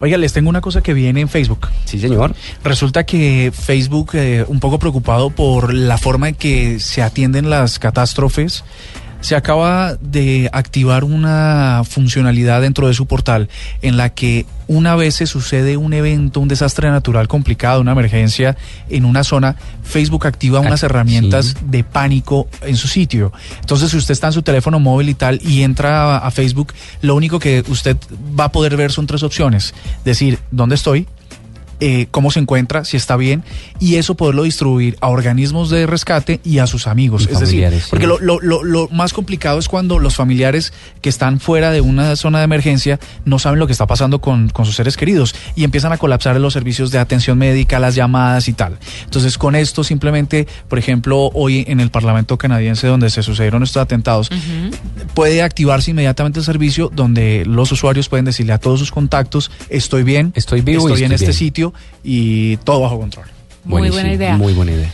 Oiga, les tengo una cosa que viene en Facebook. Sí, señor. Resulta que Facebook, eh, un poco preocupado por la forma en que se atienden las catástrofes, se acaba de activar una funcionalidad dentro de su portal en la que una vez se sucede un evento, un desastre natural complicado, una emergencia en una zona, Facebook activa unas Ah, herramientas sí. de pánico en su sitio. Entonces, si usted está en su teléfono móvil y tal y entra a, a Facebook, lo único que usted va a poder ver son tres opciones. Decir, ¿dónde estoy? Eh, cómo se encuentra, si está bien, y eso poderlo distribuir a organismos de rescate y a sus amigos. Y es decir, sí. porque lo, lo- lo- lo más complicado es cuando los familiares que están fuera de una zona de emergencia no saben lo que está pasando con, con sus seres queridos y empiezan a colapsar los servicios de atención médica, las llamadas y tal. Entonces, con esto simplemente, por ejemplo, hoy en el Parlamento canadiense donde se sucedieron estos atentados, puede activarse inmediatamente el servicio donde los usuarios pueden decirle a todos sus contactos, estoy bien, Estoy vivo y estoy en este bien". sitio y todo bajo control. Muy buena idea. Muy buena idea.